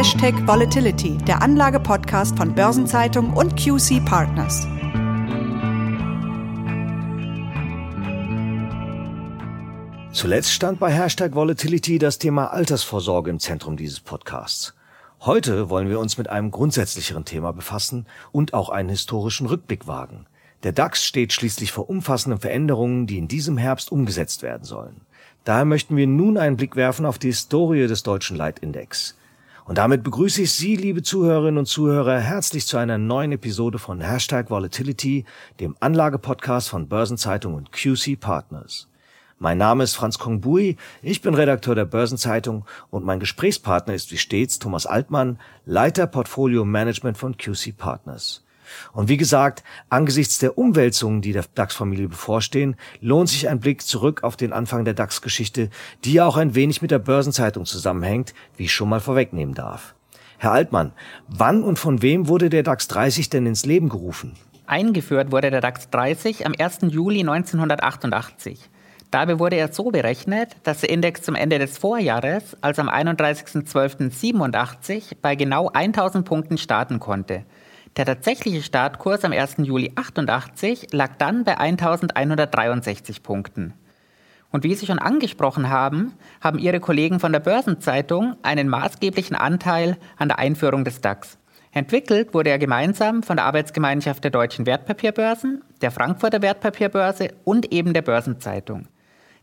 Hashtag Volatility, der Anlage-Podcast von Börsenzeitung und QC Partners. Zuletzt stand bei Hashtag Volatility das Thema Altersvorsorge im Zentrum dieses Podcasts. Heute wollen wir uns mit einem grundsätzlicheren Thema befassen und auch einen historischen Rückblick wagen. Der DAX steht schließlich vor umfassenden Veränderungen, die in diesem Herbst umgesetzt werden sollen. Daher möchten wir nun einen Blick werfen auf die Historie des deutschen Leitindex. Und damit begrüße ich Sie, liebe Zuhörerinnen und Zuhörer, herzlich zu einer neuen Episode von Hashtag Volatility, dem Anlagepodcast von Börsenzeitung und QC Partners. Mein Name ist Franz Kongbui, ich bin Redakteur der Börsenzeitung und mein Gesprächspartner ist wie stets Thomas Altmann, Leiter Portfolio Management von QC Partners. Und wie gesagt, angesichts der Umwälzungen, die der DAX-Familie bevorstehen, lohnt sich ein Blick zurück auf den Anfang der DAX-Geschichte, die ja auch ein wenig mit der Börsenzeitung zusammenhängt, wie ich schon mal vorwegnehmen darf. Herr Altmann, wann und von wem wurde der DAX 30 denn ins Leben gerufen? Eingeführt wurde der DAX 30 am 1. Juli 1988. Dabei wurde er so berechnet, dass der Index zum Ende des Vorjahres, also am 31.12.87, bei genau 1000 Punkten starten konnte. Der tatsächliche Startkurs am 1. Juli 88 lag dann bei 1163 Punkten. Und wie Sie schon angesprochen haben, haben Ihre Kollegen von der Börsenzeitung einen maßgeblichen Anteil an der Einführung des DAX. Entwickelt wurde er gemeinsam von der Arbeitsgemeinschaft der deutschen Wertpapierbörsen, der Frankfurter Wertpapierbörse und eben der Börsenzeitung.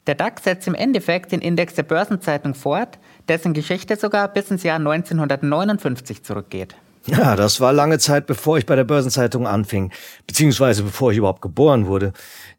Der DAX setzt im Endeffekt den Index der Börsenzeitung fort, dessen Geschichte sogar bis ins Jahr 1959 zurückgeht. Ja, das war lange Zeit, bevor ich bei der Börsenzeitung anfing, beziehungsweise bevor ich überhaupt geboren wurde.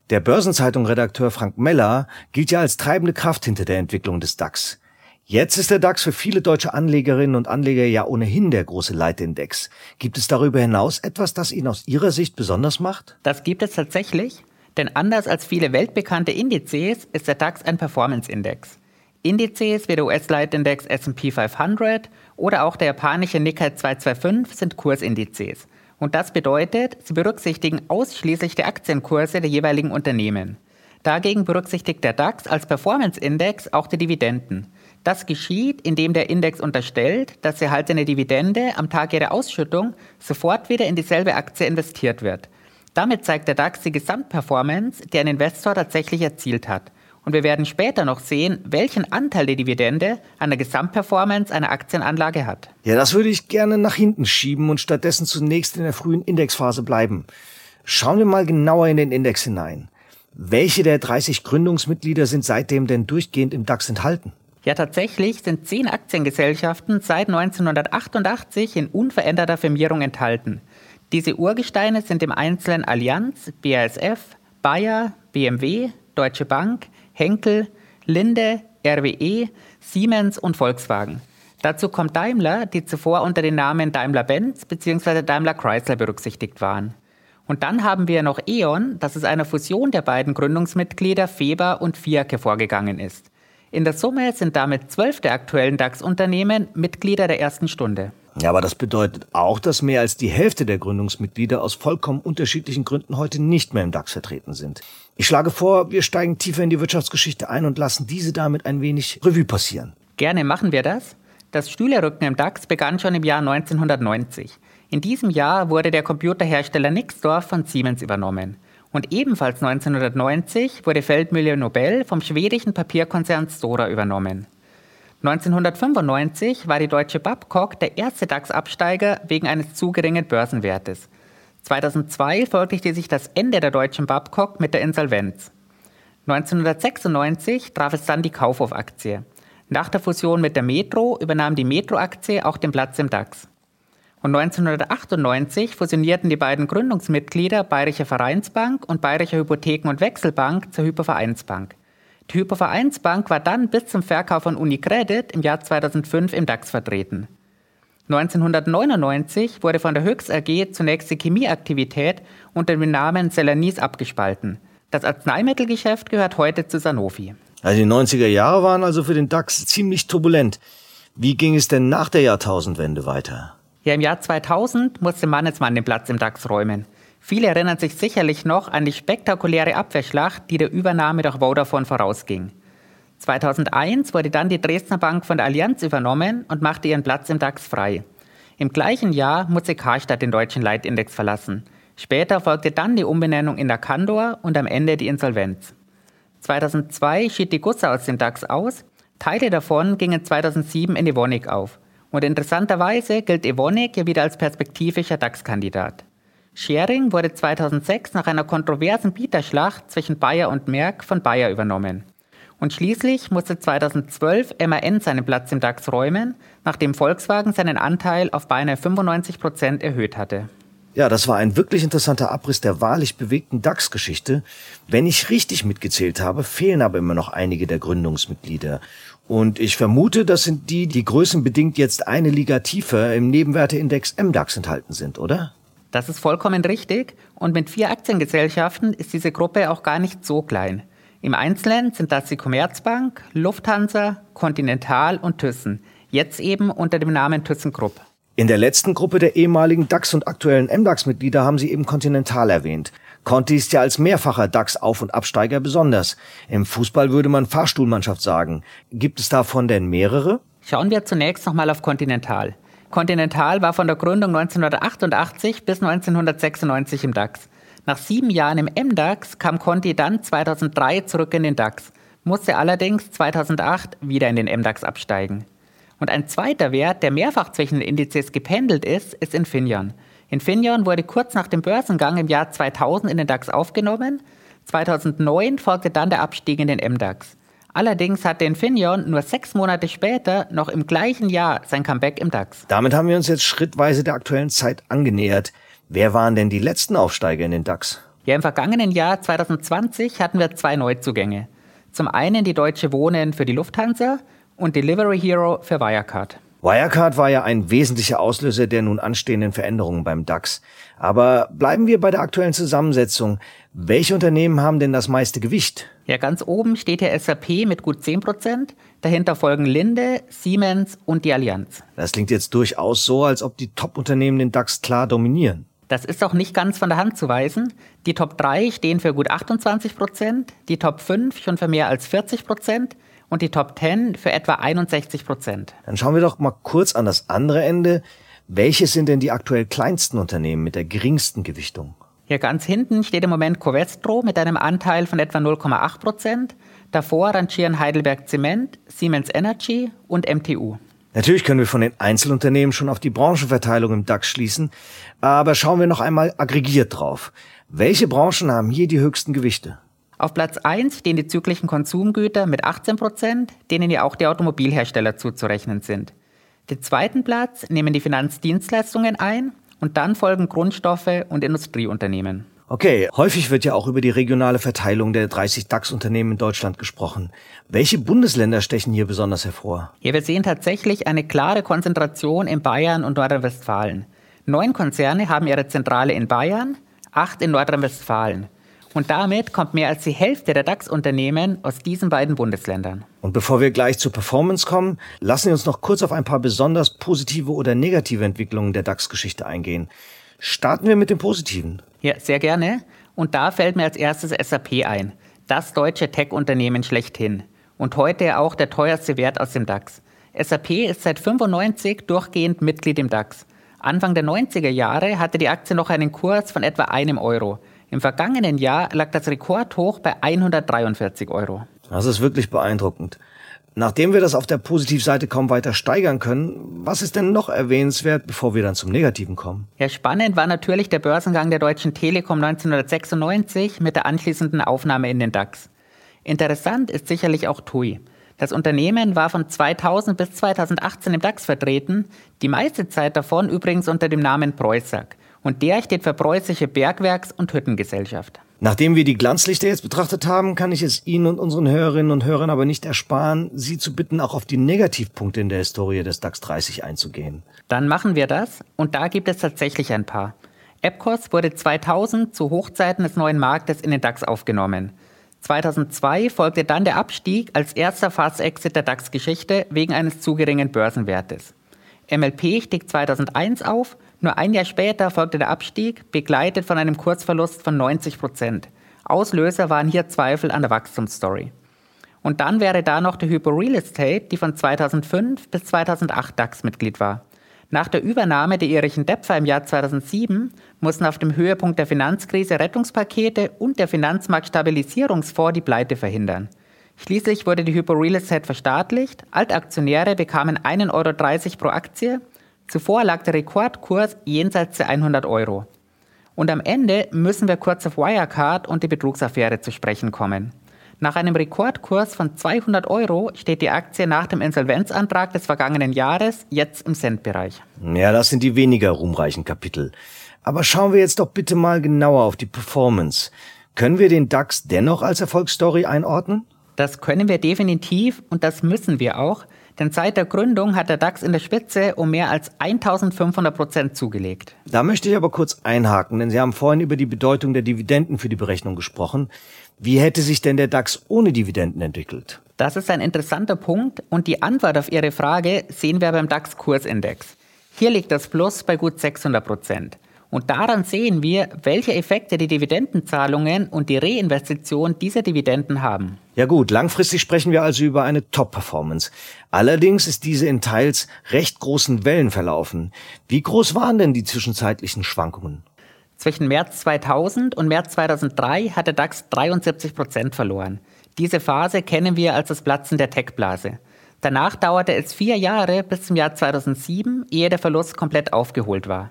Der Börsenzeitung-Redakteur Frank Meller gilt ja als treibende Kraft hinter der Entwicklung des DAX. Jetzt ist der DAX für viele deutsche Anlegerinnen und Anleger ja ohnehin der große Leitindex. Gibt es darüber hinaus etwas, das ihn aus Ihrer Sicht besonders macht? Das gibt es tatsächlich. Denn anders als viele weltbekannte Indizes ist der DAX ein Performance-Index. Indizes wie der US-Leitindex S&P 500 oder auch der japanische Nikkei 225 sind Kursindizes. Und das bedeutet, sie berücksichtigen ausschließlich die Aktienkurse der jeweiligen Unternehmen. Dagegen berücksichtigt der DAX als Performance-Index auch die Dividenden. Das geschieht, indem der Index unterstellt, dass erhaltene Dividende am Tag ihrer Ausschüttung sofort wieder in dieselbe Aktie investiert wird. Damit zeigt der DAX die Gesamtperformance, die ein Investor tatsächlich erzielt hat. Und wir werden später noch sehen, welchen Anteil die Dividende an der Gesamtperformance einer Aktienanlage hat. Ja, das würde ich gerne nach hinten schieben und stattdessen zunächst in der frühen Indexphase bleiben. Schauen wir mal genauer in den Index hinein. Welche der 30 Gründungsmitglieder sind seitdem denn durchgehend im DAX enthalten? Ja, tatsächlich sind zehn Aktiengesellschaften seit 1988 in unveränderter Firmierung enthalten. Diese Urgesteine sind im Einzelnen Allianz, BASF, Bayer, BMW, Deutsche Bank, Henkel, Linde, RWE, Siemens und Volkswagen. Dazu kommt Daimler, die zuvor unter den Namen Daimler-Benz bzw. Daimler-Chrysler berücksichtigt waren. Und dann haben wir noch E.ON, das aus einer Fusion der beiden Gründungsmitglieder Feber und Fiat hervorgegangen ist. In der Summe sind damit zwölf der aktuellen DAX-Unternehmen Mitglieder der ersten Stunde. Ja, aber das bedeutet auch, dass mehr als die Hälfte der Gründungsmitglieder aus vollkommen unterschiedlichen Gründen heute nicht mehr im DAX vertreten sind. Ich schlage vor, wir steigen tiefer in die Wirtschaftsgeschichte ein und lassen diese damit ein wenig Revue passieren. Gerne machen wir das. Das Stühlerücken im DAX begann schon im Jahr 1990. In diesem Jahr wurde der Computerhersteller Nixdorf von Siemens übernommen. Und ebenfalls 1990 wurde Feldmühle Nobel vom schwedischen Papierkonzern Stora übernommen. 1995 war die deutsche Babcock der erste DAX-Absteiger wegen eines zu geringen Börsenwertes. 2002 folgte sich das Ende der deutschen Babcock mit der Insolvenz. 1996 traf es dann die Kaufhof-Aktie. Nach der Fusion mit der Metro übernahm die Metro-Aktie auch den Platz im DAX. Und 1998 fusionierten die beiden Gründungsmitglieder Bayerische Vereinsbank und Bayerische Hypotheken- und Wechselbank zur Hypervereinsbank. Die Hypovereinsbank war dann bis zum Verkauf von Unicredit im Jahr 2005 im DAX vertreten. 1999 wurde von der Höchst AG zunächst die Chemieaktivität unter dem Namen Celanis abgespalten. Das Arzneimittelgeschäft gehört heute zu Sanofi. Also die 90er Jahre waren also für den DAX ziemlich turbulent. Wie ging es denn nach der Jahrtausendwende weiter? Ja, im Jahr 2000 musste Mannesmann den Platz im DAX räumen. Viele erinnern sich sicherlich noch an die spektakuläre Abwehrschlacht, die der Übernahme durch Vodafone vorausging. 2001 wurde dann die Dresdner Bank von der Allianz übernommen und machte ihren Platz im DAX frei. Im gleichen Jahr musste Karstadt den deutschen Leitindex verlassen. Später folgte dann die Umbenennung in der Candor und am Ende die Insolvenz. 2002 schied die Gussa aus dem DAX aus, Teile davon gingen 2007 in Evonik auf. Und interessanterweise gilt Evonik ja wieder als perspektivischer DAX-Kandidat. Schering wurde 2006 nach einer kontroversen Bieterschlacht zwischen Bayer und Merck von Bayer übernommen. Und schließlich musste 2012 MAN seinen Platz im DAX räumen, nachdem Volkswagen seinen Anteil auf beinahe 95 Prozent erhöht hatte. Ja, das war ein wirklich interessanter Abriss der wahrlich bewegten DAX-Geschichte. Wenn ich richtig mitgezählt habe, fehlen aber immer noch einige der Gründungsmitglieder. Und ich vermute, das sind die, die größenbedingt jetzt eine Liga tiefer im Nebenwerteindex MDAX enthalten sind, oder? Das ist vollkommen richtig. Und mit vier Aktiengesellschaften ist diese Gruppe auch gar nicht so klein. Im Einzelnen sind das die Commerzbank, Lufthansa, Continental und Thyssen. Jetzt eben unter dem Namen ThyssenKrupp. In der letzten Gruppe der ehemaligen DAX und aktuellen MDAX-Mitglieder haben Sie eben Continental erwähnt. Conti ist ja als mehrfacher DAX-Auf- und Absteiger besonders. Im Fußball würde man Fahrstuhlmannschaft sagen. Gibt es davon denn mehrere? Schauen wir zunächst nochmal auf Continental. Continental war von der Gründung 1988 bis 1996 im DAX. Nach sieben Jahren im MDAX kam Conti dann 2003 zurück in den DAX, musste allerdings 2008 wieder in den MDAX absteigen. Und ein zweiter Wert, der mehrfach zwischen den Indizes gependelt ist, ist Infineon. Infineon wurde kurz nach dem Börsengang im Jahr 2000 in den DAX aufgenommen. 2009 folgte dann der Abstieg in den MDAX. Allerdings hatte Infineon nur sechs Monate später noch im gleichen Jahr sein Comeback im DAX. Damit haben wir uns jetzt schrittweise der aktuellen Zeit angenähert. Wer waren denn die letzten Aufsteiger in den DAX? Ja, im vergangenen Jahr 2020 hatten wir zwei Neuzugänge. Zum einen die Deutsche Wohnen für die Lufthansa und Delivery Hero für Wirecard. Wirecard war ja ein wesentlicher Auslöser der nun anstehenden Veränderungen beim DAX. Aber bleiben wir bei der aktuellen Zusammensetzung. Welche Unternehmen haben denn das meiste Gewicht? Ja, ganz oben steht der SAP mit gut 10 Prozent. Dahinter folgen Linde, Siemens und die Allianz. Das klingt jetzt durchaus so, als ob die Top-Unternehmen den DAX klar dominieren. Das ist auch nicht ganz von der Hand zu weisen. Die Top 3 stehen für gut 28 Prozent, die Top 5 schon für mehr als 40 Prozent und die Top 10 für etwa 61 Prozent. Dann schauen wir doch mal kurz an das andere Ende. Welches sind denn die aktuell kleinsten Unternehmen mit der geringsten Gewichtung? Hier ganz hinten steht im Moment Covestro mit einem Anteil von etwa 0,8 Prozent. Davor rangieren Heidelberg Zement, Siemens Energy und MTU. Natürlich können wir von den Einzelunternehmen schon auf die Branchenverteilung im DAX schließen, aber schauen wir noch einmal aggregiert drauf. Welche Branchen haben hier die höchsten Gewichte? Auf Platz 1 stehen die zyklischen Konsumgüter mit 18 Prozent, denen ja auch die Automobilhersteller zuzurechnen sind. Den zweiten Platz nehmen die Finanzdienstleistungen ein und dann folgen Grundstoffe und Industrieunternehmen. Okay, häufig wird ja auch über die regionale Verteilung der 30 DAX-Unternehmen in Deutschland gesprochen. Welche Bundesländer stechen hier besonders hervor? Ja, wir sehen tatsächlich eine klare Konzentration in Bayern und Nordrhein-Westfalen. Neun Konzerne haben ihre Zentrale in Bayern, acht in Nordrhein-Westfalen. Und damit kommt mehr als die Hälfte der DAX-Unternehmen aus diesen beiden Bundesländern. Und bevor wir gleich zur Performance kommen, lassen wir uns noch kurz auf ein paar besonders positive oder negative Entwicklungen der DAX-Geschichte eingehen. Starten wir mit dem Positiven. Ja, sehr gerne. Und da fällt mir als erstes SAP ein. Das deutsche Tech-Unternehmen schlechthin. Und heute auch der teuerste Wert aus dem DAX. SAP ist seit 95 durchgehend Mitglied im DAX. Anfang der 90er Jahre hatte die Aktie noch einen Kurs von etwa einem Euro. Im vergangenen Jahr lag das Rekordhoch bei 143 Euro. Das ist wirklich beeindruckend. Nachdem wir das auf der Positivseite kaum weiter steigern können, was ist denn noch erwähnenswert, bevor wir dann zum Negativen kommen? Ja, spannend war natürlich der Börsengang der Deutschen Telekom 1996 mit der anschließenden Aufnahme in den DAX. Interessant ist sicherlich auch TUI. Das Unternehmen war von 2000 bis 2018 im DAX vertreten, die meiste Zeit davon übrigens unter dem Namen Preußack. Und der steht für Preußische Bergwerks- und Hüttengesellschaft. Nachdem wir die Glanzlichter jetzt betrachtet haben, kann ich es Ihnen und unseren Hörerinnen und Hörern aber nicht ersparen, Sie zu bitten, auch auf die Negativpunkte in der Historie des DAX 30 einzugehen. Dann machen wir das und da gibt es tatsächlich ein paar. Epcos wurde 2000 zu Hochzeiten des neuen Marktes in den DAX aufgenommen. 2002 folgte dann der Abstieg als erster Fast-Exit der DAX-Geschichte wegen eines zu geringen Börsenwertes. MLP stieg 2001 auf nur ein Jahr später folgte der Abstieg, begleitet von einem Kurzverlust von 90 Prozent. Auslöser waren hier Zweifel an der Wachstumsstory. Und dann wäre da noch die Hypo Real Estate, die von 2005 bis 2008 DAX-Mitglied war. Nach der Übernahme der irischen DEPFA im Jahr 2007 mussten auf dem Höhepunkt der Finanzkrise Rettungspakete und der Finanzmarktstabilisierungsfonds die Pleite verhindern. Schließlich wurde die Hypo Real Estate verstaatlicht, Altaktionäre bekamen 1,30 Euro pro Aktie, zuvor lag der Rekordkurs jenseits der 100 Euro. Und am Ende müssen wir kurz auf Wirecard und die Betrugsaffäre zu sprechen kommen. Nach einem Rekordkurs von 200 Euro steht die Aktie nach dem Insolvenzantrag des vergangenen Jahres jetzt im Centbereich. Ja, das sind die weniger ruhmreichen Kapitel. Aber schauen wir jetzt doch bitte mal genauer auf die Performance. Können wir den DAX dennoch als Erfolgsstory einordnen? Das können wir definitiv und das müssen wir auch, denn seit der Gründung hat der DAX in der Spitze um mehr als 1500 Prozent zugelegt. Da möchte ich aber kurz einhaken, denn Sie haben vorhin über die Bedeutung der Dividenden für die Berechnung gesprochen. Wie hätte sich denn der DAX ohne Dividenden entwickelt? Das ist ein interessanter Punkt und die Antwort auf Ihre Frage sehen wir beim DAX-Kursindex. Hier liegt das Plus bei gut 600 Prozent. Und daran sehen wir, welche Effekte die Dividendenzahlungen und die Reinvestition dieser Dividenden haben. Ja gut, langfristig sprechen wir also über eine Top-Performance. Allerdings ist diese in teils recht großen Wellen verlaufen. Wie groß waren denn die zwischenzeitlichen Schwankungen? Zwischen März 2000 und März 2003 hat der DAX 73 Prozent verloren. Diese Phase kennen wir als das Platzen der Tech-Blase. Danach dauerte es vier Jahre bis zum Jahr 2007, ehe der Verlust komplett aufgeholt war.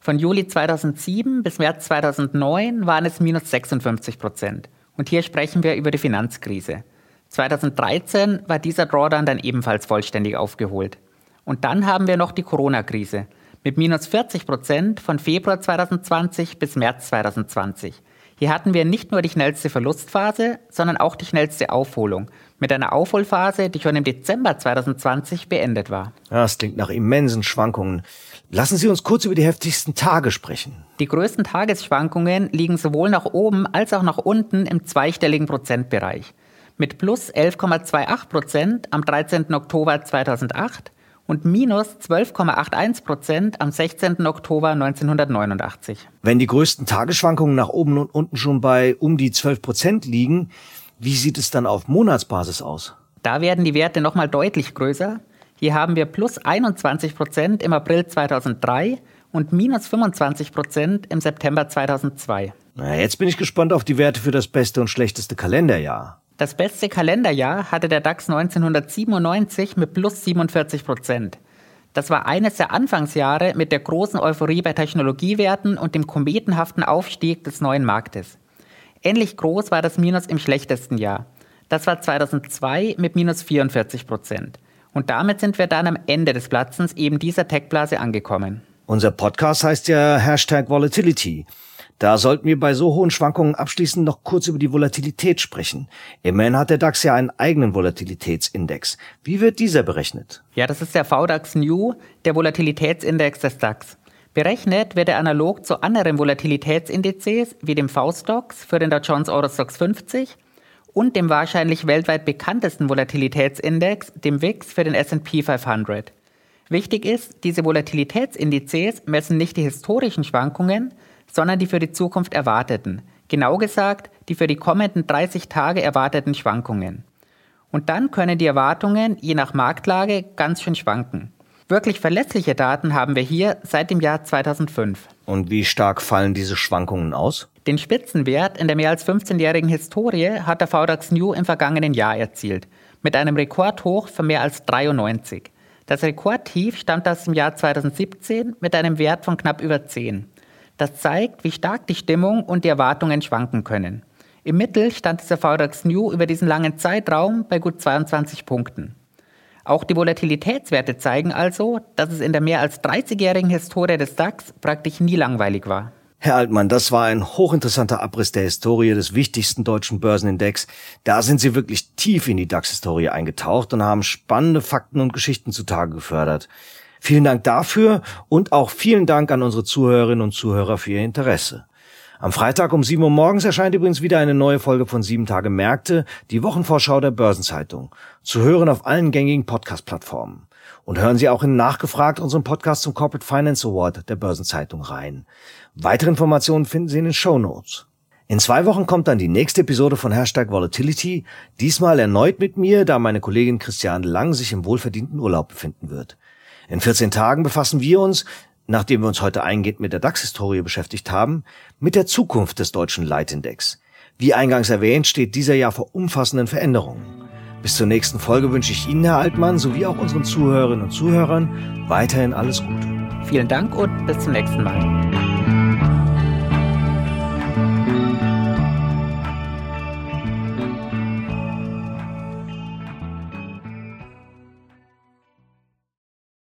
Von Juli 2007 bis März 2009 waren es minus 56 Prozent. Und hier sprechen wir über die Finanzkrise. 2013 war dieser Drawdown dann ebenfalls vollständig aufgeholt. Und dann haben wir noch die Corona-Krise mit minus 40 Prozent von Februar 2020 bis März 2020. Hier hatten wir nicht nur die schnellste Verlustphase, sondern auch die schnellste Aufholung, mit einer Aufholphase, die schon im Dezember 2020 beendet war. Das klingt nach immensen Schwankungen. Lassen Sie uns kurz über die heftigsten Tage sprechen. Die größten Tagesschwankungen liegen sowohl nach oben als auch nach unten im zweistelligen Prozentbereich. Mit plus 11,28 Prozent am 13. Oktober 2008 und minus 12,81 Prozent am 16. Oktober 1989. Wenn die größten Tagesschwankungen nach oben und unten schon bei um die 12 Prozent liegen, wie sieht es dann auf Monatsbasis aus? Da werden die Werte nochmal deutlich größer. Hier haben wir plus 21 Prozent im April 2003 und minus 25 Prozent im September 2002. Na, jetzt bin ich gespannt auf die Werte für das beste und schlechteste Kalenderjahr. Das beste Kalenderjahr hatte der DAX 1997 mit plus 47 Prozent. Das war eines der Anfangsjahre mit der großen Euphorie bei Technologiewerten und dem kometenhaften Aufstieg des neuen Marktes. Ähnlich groß war das Minus im schlechtesten Jahr. Das war 2002 mit minus 44 Prozent. Und damit sind wir dann am Ende des Platzens eben dieser Tech-Blase angekommen. Unser Podcast heißt ja Hashtag Volatility. Da sollten wir bei so hohen Schwankungen abschließend noch kurz über die Volatilität sprechen. Immerhin hat der DAX ja einen eigenen Volatilitätsindex. Wie wird dieser berechnet? Ja, das ist der VDAX New, der Volatilitätsindex des DAX. Berechnet wird er analog zu anderen Volatilitätsindizes wie dem V-Stocks für den Dow Jones Eurostox 50 und dem wahrscheinlich weltweit bekanntesten Volatilitätsindex, dem VIX für den S&P 500. Wichtig ist, diese Volatilitätsindizes messen nicht die historischen Schwankungen, sondern die für die Zukunft erwarteten. Genau gesagt, die für die kommenden 30 Tage erwarteten Schwankungen. Und dann können die Erwartungen je nach Marktlage ganz schön schwanken. Wirklich verlässliche Daten haben wir hier seit dem Jahr 2005. Und wie stark fallen diese Schwankungen aus? Den Spitzenwert in der mehr als 15-jährigen Historie hat der VDAX New im vergangenen Jahr erzielt, mit einem Rekordhoch von mehr als 93. Das Rekordtief stammt aus dem Jahr 2017 mit einem Wert von knapp über 10. Das zeigt, wie stark die Stimmung und die Erwartungen schwanken können. Im Mittel stand dieser VDAX New über diesen langen Zeitraum bei gut 22 Punkten. Auch die Volatilitätswerte zeigen also, dass es in der mehr als 30-jährigen Historie des DAX praktisch nie langweilig war. Herr Altmann, das war ein hochinteressanter Abriss der Historie des wichtigsten deutschen Börsenindex. Da sind Sie wirklich tief in die DAX-Historie eingetaucht und haben spannende Fakten und Geschichten zutage gefördert. Vielen Dank dafür und auch vielen Dank an unsere Zuhörerinnen und Zuhörer für Ihr Interesse. Am Freitag um 7 Uhr morgens erscheint übrigens wieder eine neue Folge von 7 Tage Märkte, die Wochenvorschau der Börsenzeitung. Zu hören auf allen gängigen Podcast-Plattformen. Und hören Sie auch in Nachgefragt unseren Podcast zum Corporate Finance Award der Börsenzeitung rein. Weitere Informationen finden Sie in den Show Notes. In zwei Wochen kommt dann die nächste Episode von Hashtag Volatility, diesmal erneut mit mir, da meine Kollegin Christiane Lang sich im wohlverdienten Urlaub befinden wird. In 14 Tagen befassen wir uns, nachdem wir uns heute eingehend mit der DAX-Historie beschäftigt haben, mit der Zukunft des deutschen Leitindex. Wie eingangs erwähnt, steht dieser Jahr vor umfassenden Veränderungen. Bis zur nächsten Folge wünsche ich Ihnen, Herr Altmann, sowie auch unseren Zuhörerinnen und Zuhörern weiterhin alles Gute. Vielen Dank und bis zum nächsten Mal.